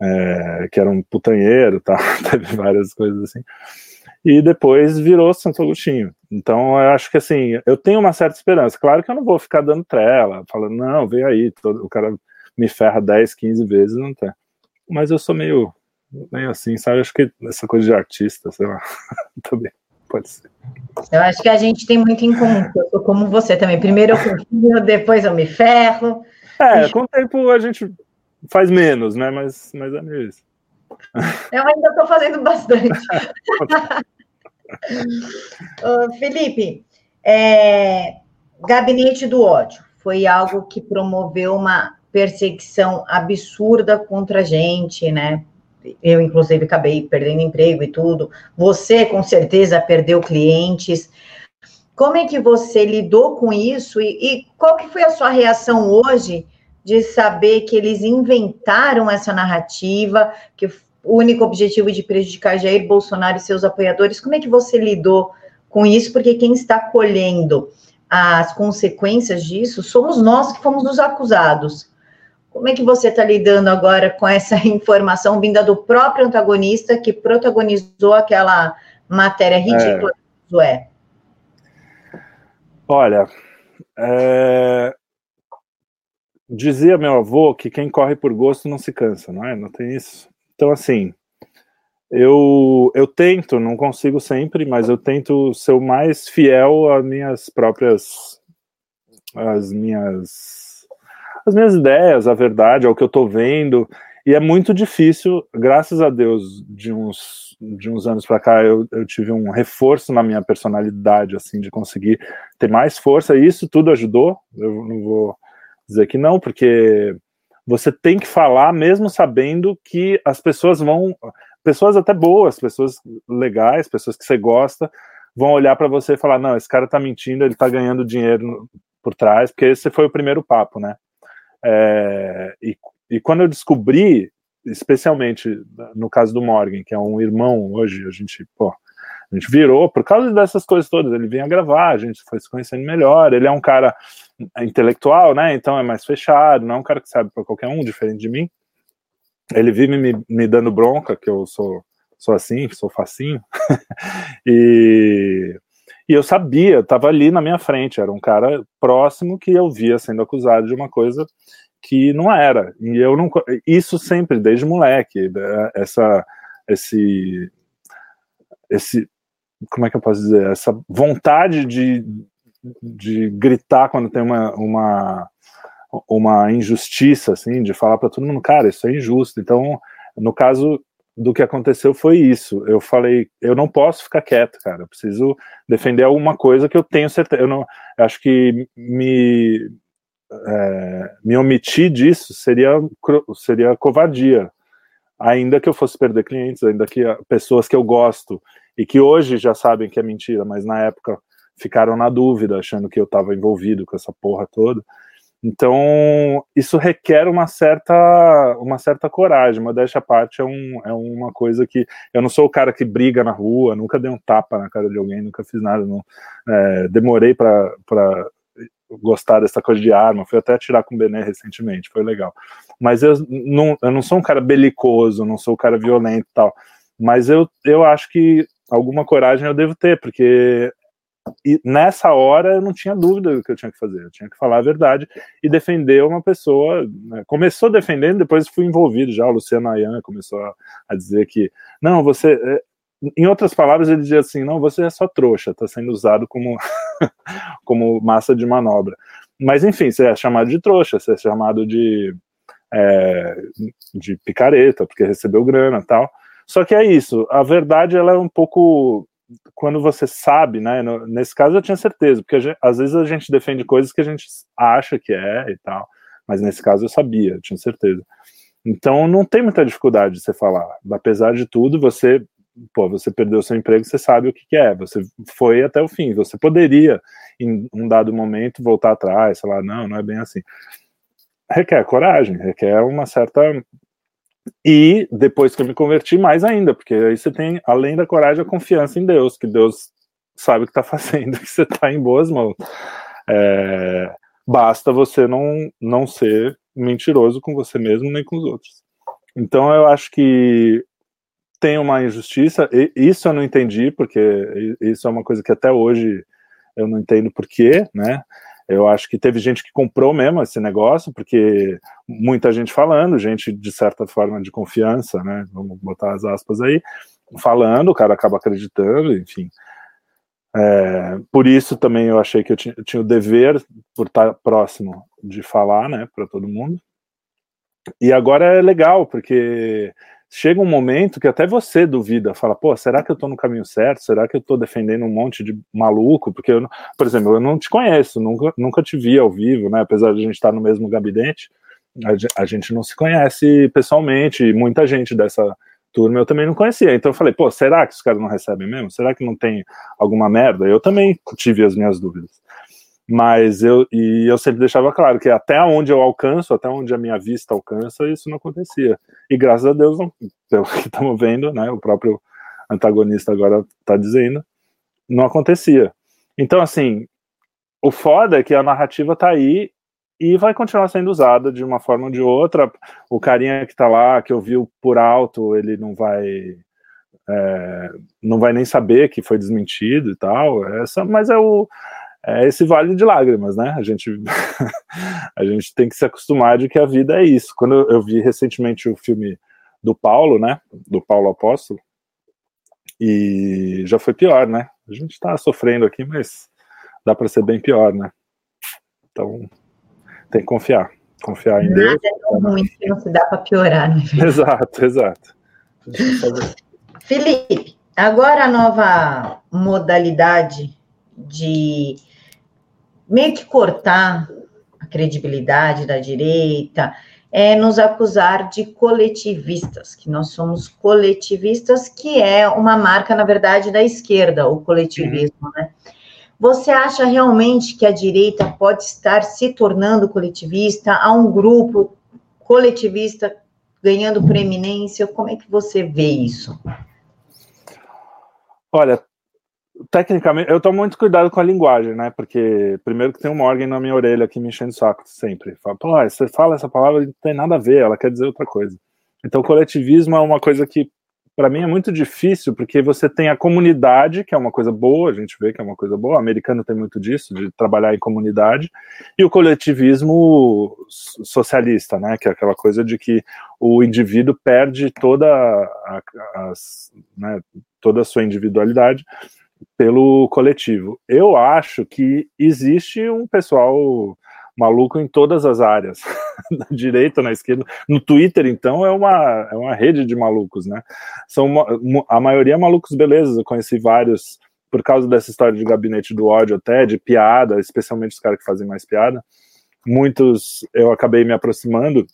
é, que era um putanheiro, tá? teve várias coisas assim. E depois virou Santo Agostinho. Então, eu acho que assim, eu tenho uma certa esperança. Claro que eu não vou ficar dando trela, falando, não, vem aí, todo, o cara me ferra 10, 15 vezes, não tem. Mas eu sou meio, meio assim, sabe? Acho que essa coisa de artista, sei lá, também pode ser. Eu acho que a gente tem muito em comum. Eu sou como você também. Primeiro eu confio, depois eu me ferro. É, com o tempo a gente faz menos, né? Mas, mas é meio isso. Eu ainda estou fazendo bastante. Felipe, é, gabinete do ódio foi algo que promoveu uma perseguição absurda contra a gente, né? Eu, inclusive, acabei perdendo emprego e tudo. Você, com certeza, perdeu clientes. Como é que você lidou com isso e, e qual que foi a sua reação hoje de saber que eles inventaram essa narrativa, que o único objetivo de prejudicar Jair Bolsonaro e seus apoiadores. Como é que você lidou com isso? Porque quem está colhendo as consequências disso somos nós que fomos os acusados. Como é que você está lidando agora com essa informação vinda do próprio antagonista que protagonizou aquela matéria ridícula é. é? Olha, é, dizia meu avô que quem corre por gosto não se cansa, não é? Não tem isso. Então, assim, eu, eu tento, não consigo sempre, mas eu tento ser o mais fiel às minhas próprias. às minhas. as minhas ideias, a verdade, ao que eu tô vendo. E é muito difícil, graças a Deus, de uns, de uns anos para cá, eu, eu tive um reforço na minha personalidade, assim, de conseguir ter mais força, e isso tudo ajudou. Eu não vou dizer que não, porque você tem que falar mesmo sabendo que as pessoas vão, pessoas até boas, pessoas legais, pessoas que você gosta, vão olhar para você e falar: não, esse cara tá mentindo, ele tá ganhando dinheiro por trás, porque esse foi o primeiro papo, né? É, e, e quando eu descobri, especialmente no caso do Morgan, que é um irmão hoje, a gente, pô, a gente virou por causa dessas coisas todas. Ele vinha gravar, a gente foi se conhecendo melhor. Ele é um cara intelectual, né? Então é mais fechado, não é um cara que sabe para qualquer um, diferente de mim. Ele vive me, me dando bronca, que eu sou, sou assim, sou facinho. e, e eu sabia, estava ali na minha frente, era um cara próximo que eu via sendo acusado de uma coisa que não era. E eu não. Isso sempre, desde moleque, né, essa, esse, esse. Como é que eu posso dizer? Essa vontade de, de gritar quando tem uma, uma, uma injustiça, assim, de falar para todo mundo, cara, isso é injusto. Então, no caso do que aconteceu foi isso. Eu falei, eu não posso ficar quieto, cara. Eu preciso defender alguma coisa que eu tenho certeza. Eu não, acho que me é, me omitir disso seria seria covardia. Ainda que eu fosse perder clientes, ainda que pessoas que eu gosto e que hoje já sabem que é mentira, mas na época ficaram na dúvida, achando que eu estava envolvido com essa porra toda. Então, isso requer uma certa, uma certa coragem. Modéstia à parte é, um, é uma coisa que. Eu não sou o cara que briga na rua, nunca dei um tapa na cara de alguém, nunca fiz nada. Não, é, demorei para gostar dessa coisa de arma. Fui até atirar com o Bené recentemente, foi legal. Mas eu não, eu não sou um cara belicoso, não sou um cara violento e tal. Mas eu, eu acho que alguma coragem eu devo ter, porque nessa hora eu não tinha dúvida do que eu tinha que fazer, eu tinha que falar a verdade e defender uma pessoa. Né? Começou defendendo, depois fui envolvido já. O Luciano Ayan começou a, a, dizer que, não, você. É, em outras palavras, ele dizia assim: não, você é só trouxa, está sendo usado como, como massa de manobra. Mas enfim, você é chamado de trouxa, você é chamado de, é, de picareta, porque recebeu grana tal. Só que é isso, a verdade ela é um pouco quando você sabe, né? Nesse caso eu tinha certeza, porque gente, às vezes a gente defende coisas que a gente acha que é e tal, mas nesse caso eu sabia, eu tinha certeza. Então não tem muita dificuldade de você falar. Apesar de tudo, você, pô, você perdeu seu emprego, você sabe o que, que é, você foi até o fim. Você poderia, em um dado momento, voltar atrás, falar, não, não é bem assim. Requer coragem, requer uma certa e depois que eu me converti, mais ainda, porque aí você tem, além da coragem, a confiança em Deus, que Deus sabe o que está fazendo, que você está em boas mãos. É, basta você não, não ser mentiroso com você mesmo nem com os outros. Então eu acho que tem uma injustiça, e isso eu não entendi, porque isso é uma coisa que até hoje eu não entendo por quê, né? Eu acho que teve gente que comprou mesmo esse negócio, porque muita gente falando, gente de certa forma de confiança, né? Vamos botar as aspas aí, falando, o cara acaba acreditando, enfim. É, por isso também eu achei que eu tinha, eu tinha o dever, por estar próximo, de falar, né, para todo mundo. E agora é legal, porque chega um momento que até você duvida, fala, pô, será que eu tô no caminho certo? Será que eu tô defendendo um monte de maluco? Porque, eu, por exemplo, eu não te conheço, nunca, nunca te vi ao vivo, né? Apesar de a gente estar no mesmo gabinete, a, a gente não se conhece pessoalmente, e muita gente dessa turma eu também não conhecia. Então eu falei, pô, será que os caras não recebem mesmo? Será que não tem alguma merda? Eu também tive as minhas dúvidas. Mas eu, e eu sempre deixava claro que até onde eu alcanço, até onde a minha vista alcança, isso não acontecia. E graças a Deus, pelo que estamos vendo, né, o próprio antagonista agora está dizendo, não acontecia. Então, assim, o foda é que a narrativa está aí e vai continuar sendo usada de uma forma ou de outra. O carinha que está lá, que ouviu por alto, ele não vai. É, não vai nem saber que foi desmentido e tal. Essa, mas é o é esse vale de lágrimas, né? A gente, a gente tem que se acostumar de que a vida é isso. Quando eu, vi recentemente o filme do Paulo, né? Do Paulo Apóstolo, e já foi pior, né? A gente está sofrendo aqui, mas dá para ser bem pior, né? Então tem que confiar. confiar em Nada Deus. é tão ruim que não se dá para piorar, né? Exato, exato. Felipe, agora a nova modalidade de meio que cortar a credibilidade da direita é nos acusar de coletivistas, que nós somos coletivistas, que é uma marca, na verdade, da esquerda, o coletivismo, uhum. né? Você acha realmente que a direita pode estar se tornando coletivista? Há um grupo coletivista ganhando preeminência? Como é que você vê isso? Olha, tecnicamente, eu tomo muito cuidado com a linguagem, né? Porque, primeiro, que tem um órgão na minha orelha aqui me enchendo o saco sempre. Fala, pô, você fala essa palavra não tem nada a ver, ela quer dizer outra coisa. Então, coletivismo é uma coisa que, para mim, é muito difícil, porque você tem a comunidade, que é uma coisa boa, a gente vê que é uma coisa boa, o americano tem muito disso, de trabalhar em comunidade, e o coletivismo socialista, né? Que é aquela coisa de que o indivíduo perde toda a, a, né, toda a sua individualidade pelo coletivo. Eu acho que existe um pessoal maluco em todas as áreas, na direita, na esquerda. No Twitter, então, é uma, é uma rede de malucos, né? São a maioria malucos, beleza. Eu conheci vários por causa dessa história de gabinete do ódio, até de piada, especialmente os caras que fazem mais piada. Muitos eu acabei me aproximando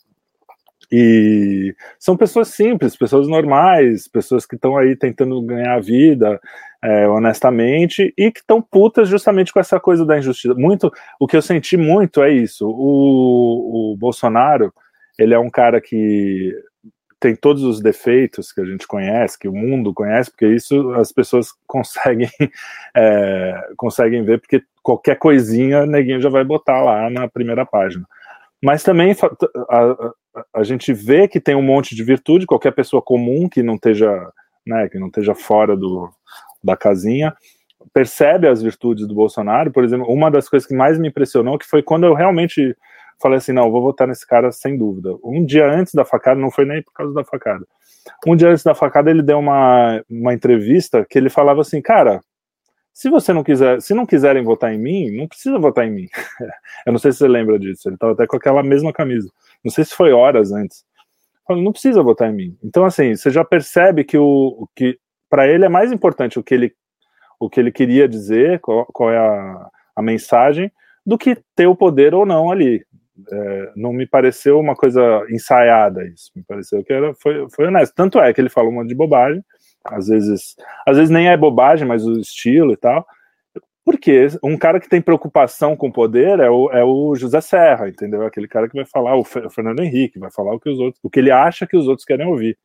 e são pessoas simples, pessoas normais, pessoas que estão aí tentando ganhar a vida é, honestamente e que estão putas justamente com essa coisa da injustiça. Muito, o que eu senti muito é isso. O, o Bolsonaro, ele é um cara que tem todos os defeitos que a gente conhece, que o mundo conhece, porque isso as pessoas conseguem é, conseguem ver, porque qualquer coisinha, neguinho já vai botar lá na primeira página. Mas também a, a, a gente vê que tem um monte de virtude, qualquer pessoa comum que não esteja, né, que não esteja fora do, da casinha, percebe as virtudes do Bolsonaro. Por exemplo, uma das coisas que mais me impressionou que foi quando eu realmente falei assim, não, vou votar nesse cara sem dúvida. Um dia antes da facada, não foi nem por causa da facada. Um dia antes da facada, ele deu uma, uma entrevista que ele falava assim, cara, se você não quiser, se não quiserem votar em mim, não precisa votar em mim. eu não sei se você lembra disso. Ele estava até com aquela mesma camisa. Não sei se foi horas antes. Não precisa votar em mim. Então, assim, você já percebe que o que para ele é mais importante o que ele o que ele queria dizer, qual, qual é a, a mensagem, do que ter o poder ou não ali. É, não me pareceu uma coisa ensaiada isso. Me pareceu que era, foi, foi honesto. Tanto é que ele falou um monte de bobagem, às vezes, às vezes nem é bobagem, mas o estilo e tal. Porque um cara que tem preocupação com poder é o, é o José Serra, entendeu? Aquele cara que vai falar, o Fernando Henrique, vai falar o que os outros, o que ele acha que os outros querem ouvir,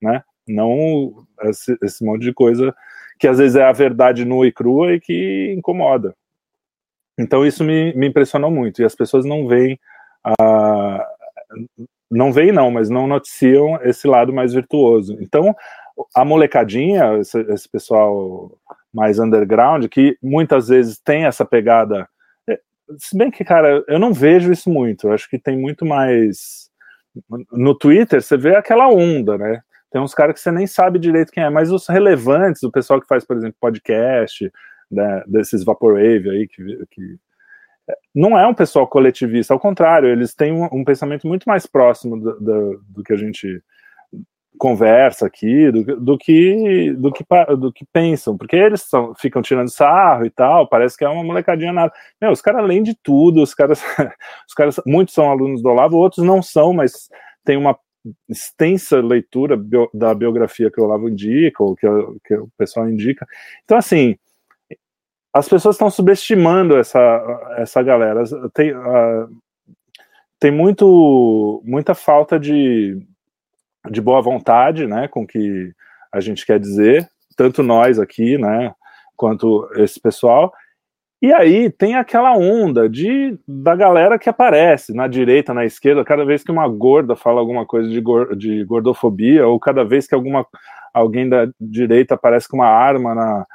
né? Não esse, esse monte de coisa que às vezes é a verdade nua e crua e que incomoda. Então isso me, me impressionou muito. E as pessoas não veem, a, não veem não, mas não noticiam esse lado mais virtuoso. Então a molecadinha, esse, esse pessoal mais underground, que muitas vezes tem essa pegada. É, se bem que, cara, eu não vejo isso muito. Eu acho que tem muito mais. No Twitter, você vê aquela onda, né? Tem uns caras que você nem sabe direito quem é, mas os relevantes, o pessoal que faz, por exemplo, podcast, né, desses Vaporwave aí, que, que é, não é um pessoal coletivista, ao contrário, eles têm um, um pensamento muito mais próximo do, do, do que a gente conversa aqui do, do, que do que do que pensam, porque eles são, ficam tirando sarro e tal, parece que é uma molecadinha nada. Meu, os caras além de tudo, os caras os caras muitos são alunos do Olavo, outros não são, mas tem uma extensa leitura bio, da biografia que o Olavo indica ou que, que o pessoal indica. Então assim, as pessoas estão subestimando essa essa galera. Tem uh, tem muito muita falta de de boa vontade, né, com que a gente quer dizer, tanto nós aqui, né, quanto esse pessoal. E aí tem aquela onda de da galera que aparece na direita, na esquerda, cada vez que uma gorda fala alguma coisa de, de gordofobia, ou cada vez que alguma alguém da direita aparece com uma arma na,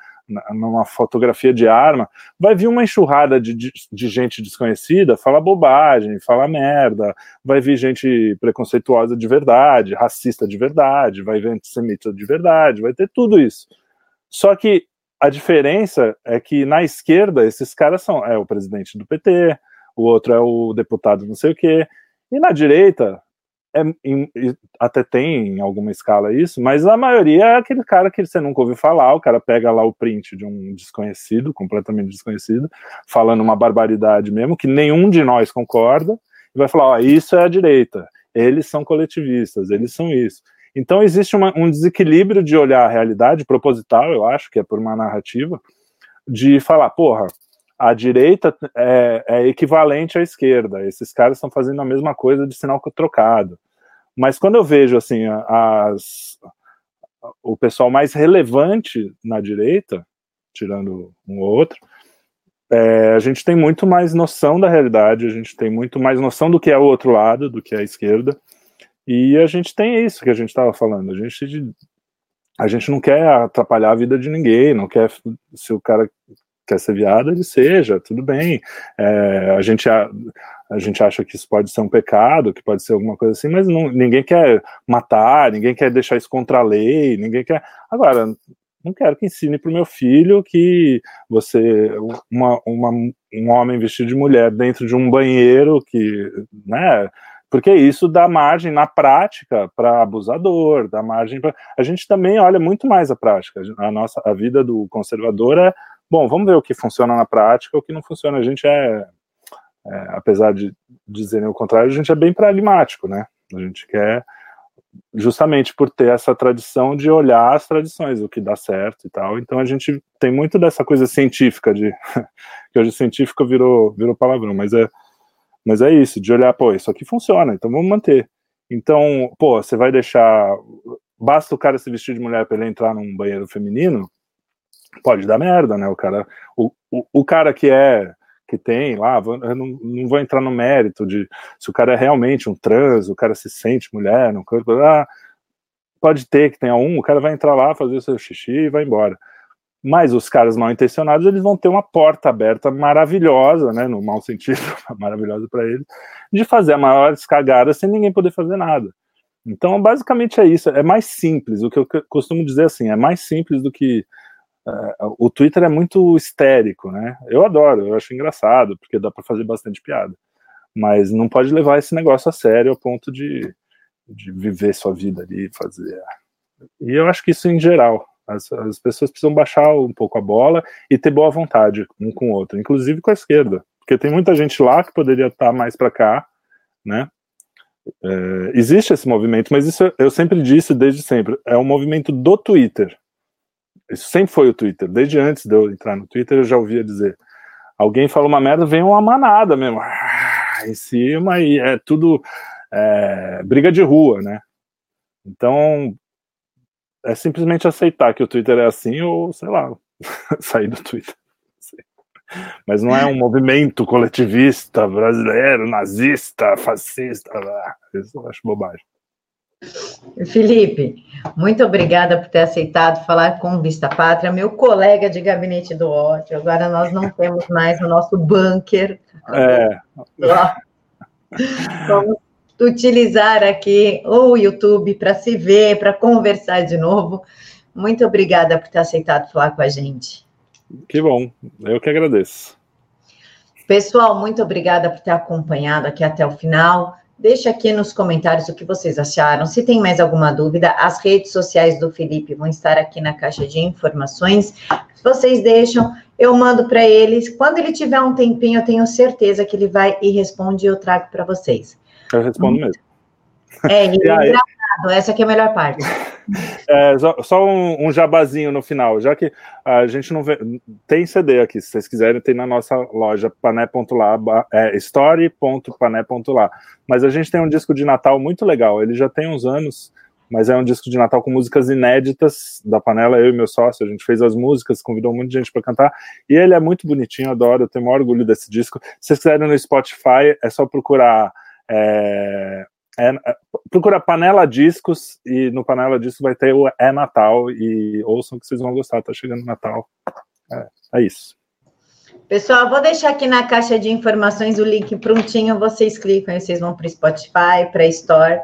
numa fotografia de arma, vai vir uma enxurrada de, de, de, gente desconhecida, fala bobagem, fala merda, vai vir gente preconceituosa de verdade, racista de verdade, vai vir antissemita de verdade, vai ter tudo isso. Só que a diferença é que na esquerda esses caras são é o presidente do PT, o outro é o deputado não sei o quê, E na direita, é, em, até tem em alguma escala isso, mas a maioria é aquele cara que você nunca ouviu falar, o cara pega lá o print de um desconhecido, completamente desconhecido, falando uma barbaridade mesmo, que nenhum de nós concorda, e vai falar, ó, isso é a direita, eles são coletivistas, eles são isso. Então existe uma, um desequilíbrio de olhar a realidade, proposital, eu acho, que é por uma narrativa, de falar, porra, a direita é, é, equivalente à esquerda. Esses caras estão fazendo a mesma coisa de sinal trocado. Mas quando eu vejo assim as, o pessoal mais relevante na direita, tirando um ou outro, é, a gente tem muito mais noção da realidade, a gente tem muito mais noção do que é o outro lado, do que é a esquerda, e a gente tem isso que a gente estava falando. A gente, a gente não quer atrapalhar a vida de ninguém, não quer se o cara quer ser viado, ele seja, tudo bem. É, a, gente, a, a, gente acha que isso pode ser um pecado, que pode ser alguma coisa assim, mas não, ninguém quer matar, ninguém quer deixar isso contra a lei, ninguém quer. Agora, não quero que ensine para o meu filho que você, uma, uma, um homem vestido de mulher dentro de um banheiro, que, né, porque isso dá margem na prática para abusador, dá margem para. A gente também olha muito mais a prática. A nossa a vida do conservador é Bom, vamos ver o que funciona na prática, o que não funciona. A gente é, é apesar de dizerem o contrário, a gente é bem pragmático, né? A gente quer, justamente por ter essa tradição de olhar as tradições, o que dá certo e tal. Então a gente tem muito dessa coisa científica de que hoje científico virou virou palavrão, mas é mas é isso, de olhar, pô, isso aqui funciona, então vamos manter. Então, pô, você vai deixar basta o cara se vestir de mulher para ele entrar num banheiro feminino? Pode dar merda, né? O cara, o, o, o cara que é que tem lá, eu não, não vou entrar no mérito de se o cara é realmente um trans, o cara se sente mulher, no corpo, ah, pode ter que tenha um, o cara vai entrar lá, fazer o seu xixi e vai embora. Mas os caras mal intencionados, eles vão ter uma porta aberta maravilhosa, né, no mau sentido, maravilhosa para eles, de fazer a maiores cagadas sem ninguém poder fazer nada. Então, basicamente é isso, é mais simples, o que eu costumo dizer assim, é mais simples do que Uh, o Twitter é muito histérico, né? Eu adoro, eu acho engraçado, porque dá para fazer bastante piada. Mas não pode levar esse negócio a sério ao ponto de, de viver sua vida ali, fazer. E eu acho que isso em geral. As, as pessoas precisam baixar um pouco a bola e ter boa vontade um com o outro, inclusive com a esquerda. Porque tem muita gente lá que poderia estar mais para cá, né? É, existe esse movimento, mas isso eu sempre disse desde sempre. É um movimento do Twitter isso sempre foi o Twitter. Desde antes de eu entrar no Twitter, eu já ouvia dizer: alguém fala uma merda, vem uma manada mesmo, ah, em cima, e é tudo é, briga de rua, né? Então, é simplesmente aceitar que o Twitter é assim, ou sei lá, sair do Twitter. Mas não é um movimento coletivista brasileiro, nazista, fascista. Isso eu acho bobagem. Felipe, muito obrigada por ter aceitado falar com Vista Pátria, meu colega de gabinete do ódio. Agora nós não temos mais o nosso bunker. É. Vamos utilizar aqui o YouTube para se ver, para conversar de novo. Muito obrigada por ter aceitado falar com a gente. Que bom, eu que agradeço. Pessoal, muito obrigada por ter acompanhado aqui até o final. Deixe aqui nos comentários o que vocês acharam. Se tem mais alguma dúvida, as redes sociais do Felipe vão estar aqui na caixa de informações. Vocês deixam, eu mando para eles. Quando ele tiver um tempinho, eu tenho certeza que ele vai e responde e eu trago para vocês. Eu respondo mesmo. É, e é engraçado, essa aqui é a melhor parte. É, só, só um, um, jabazinho no final, já que a gente não vê. Tem CD aqui, se vocês quiserem, tem na nossa loja pané.lá, é, story.pané.lá. Mas a gente tem um disco de Natal muito legal, ele já tem uns anos, mas é um disco de Natal com músicas inéditas da panela, eu e meu sócio, a gente fez as músicas, convidou um monte de gente para cantar, e ele é muito bonitinho, adoro, eu tenho o maior orgulho desse disco. Se vocês quiserem no Spotify, é só procurar. É, é, é, procura Panela Discos e no Panela Discos vai ter o É Natal e ouçam que vocês vão gostar, tá chegando Natal. É, é isso. Pessoal, vou deixar aqui na caixa de informações o link prontinho, vocês clicam e vocês vão para o Spotify, para a Store,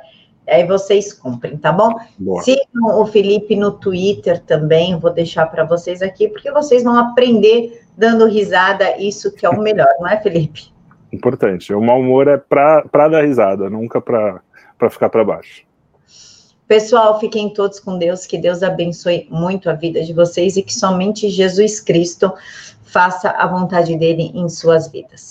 aí vocês comprem, tá bom? Boa. Sigam o Felipe no Twitter também, vou deixar para vocês aqui, porque vocês vão aprender dando risada, isso que é o melhor, não é, Felipe? Importante. O mau humor é para dar risada, nunca para ficar para baixo. Pessoal, fiquem todos com Deus, que Deus abençoe muito a vida de vocês e que somente Jesus Cristo faça a vontade dele em suas vidas.